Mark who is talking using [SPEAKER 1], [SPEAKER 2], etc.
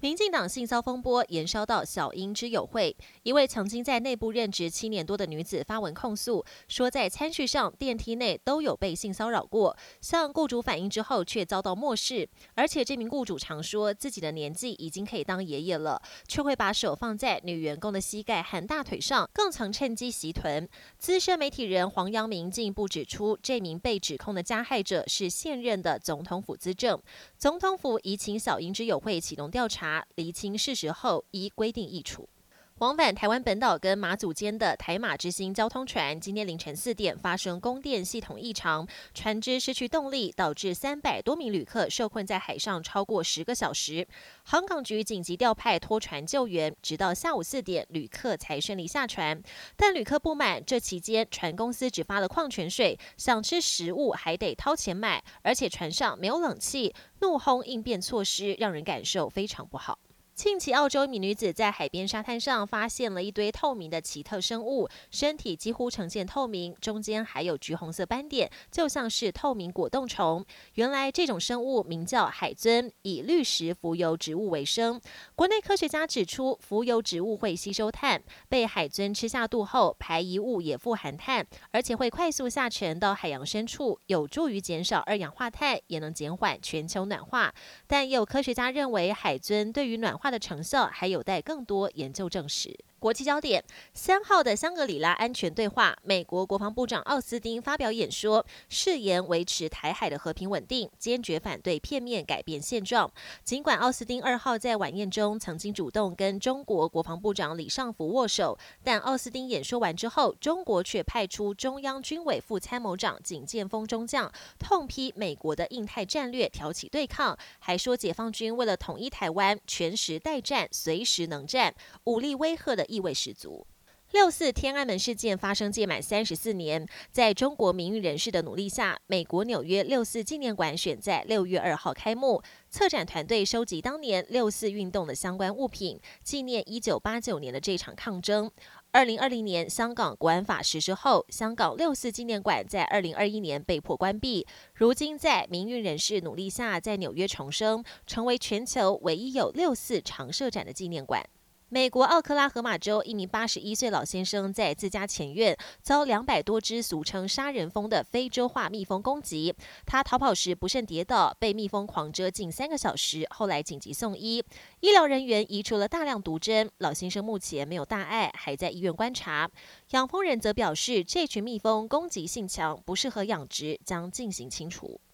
[SPEAKER 1] 民进党性骚风波延烧到小英之友会，一位曾经在内部任职七年多的女子发文控诉，说在餐叙上、电梯内都有被性骚扰过，向雇主反映之后却遭到漠视，而且这名雇主常说自己的年纪已经可以当爷爷了，却会把手放在女员工的膝盖和大腿上，更曾趁机袭臀。资深媒体人黄阳明进一步指出，这名被指控的加害者是现任的总统府资政，总统府已请小英之友会启动调查。查厘清事实后，依规定易处。往返台湾本岛跟马祖间的台马之星交通船，今天凌晨四点发生供电系统异常，船只失去动力，导致三百多名旅客受困在海上超过十个小时。航港局紧急调派拖船救援，直到下午四点，旅客才顺利下船。但旅客不满，这期间船公司只发了矿泉水，想吃食物还得掏钱买，而且船上没有冷气，怒轰应变措施让人感受非常不好。近期，澳洲一名女子在海边沙滩上发现了一堆透明的奇特生物，身体几乎呈现透明，中间还有橘红色斑点，就像是透明果冻虫。原来这种生物名叫海尊，以绿石浮游植物为生。国内科学家指出，浮游植物会吸收碳，被海尊吃下肚后，排遗物也富含碳，而且会快速下沉到海洋深处，有助于减少二氧化碳，也能减缓全球暖化。但也有科学家认为，海尊对于暖化它的成效还有待更多研究证实。国际焦点：三号的香格里拉安全对话，美国国防部长奥斯汀发表演说，誓言维持台海的和平稳定，坚决反对片面改变现状。尽管奥斯汀二号在晚宴中曾经主动跟中国国防部长李尚福握手，但奥斯汀演说完之后，中国却派出中央军委副参谋长景建峰中将痛批美国的印太战略挑起对抗，还说解放军为了统一台湾，全时待战，随时能战，武力威吓的。意味十足。六四天安门事件发生届满三十四年，在中国民运人士的努力下，美国纽约六四纪念馆选在六月二号开幕。策展团队收集当年六四运动的相关物品，纪念一九八九年的这场抗争。二零二零年香港国安法实施后，香港六四纪念馆在二零二一年被迫关闭。如今在民运人士努力下，在纽约重生，成为全球唯一有六四常设展的纪念馆。美国奥克拉荷马州一名八十一岁老先生在自家前院遭两百多只俗称“杀人蜂”的非洲化蜜蜂攻击，他逃跑时不慎跌倒，被蜜蜂狂蛰近三个小时，后来紧急送医，医疗人员移除了大量毒针，老先生目前没有大碍，还在医院观察。养蜂人则表示，这群蜜蜂攻击性强，不适合养殖，将进行清除。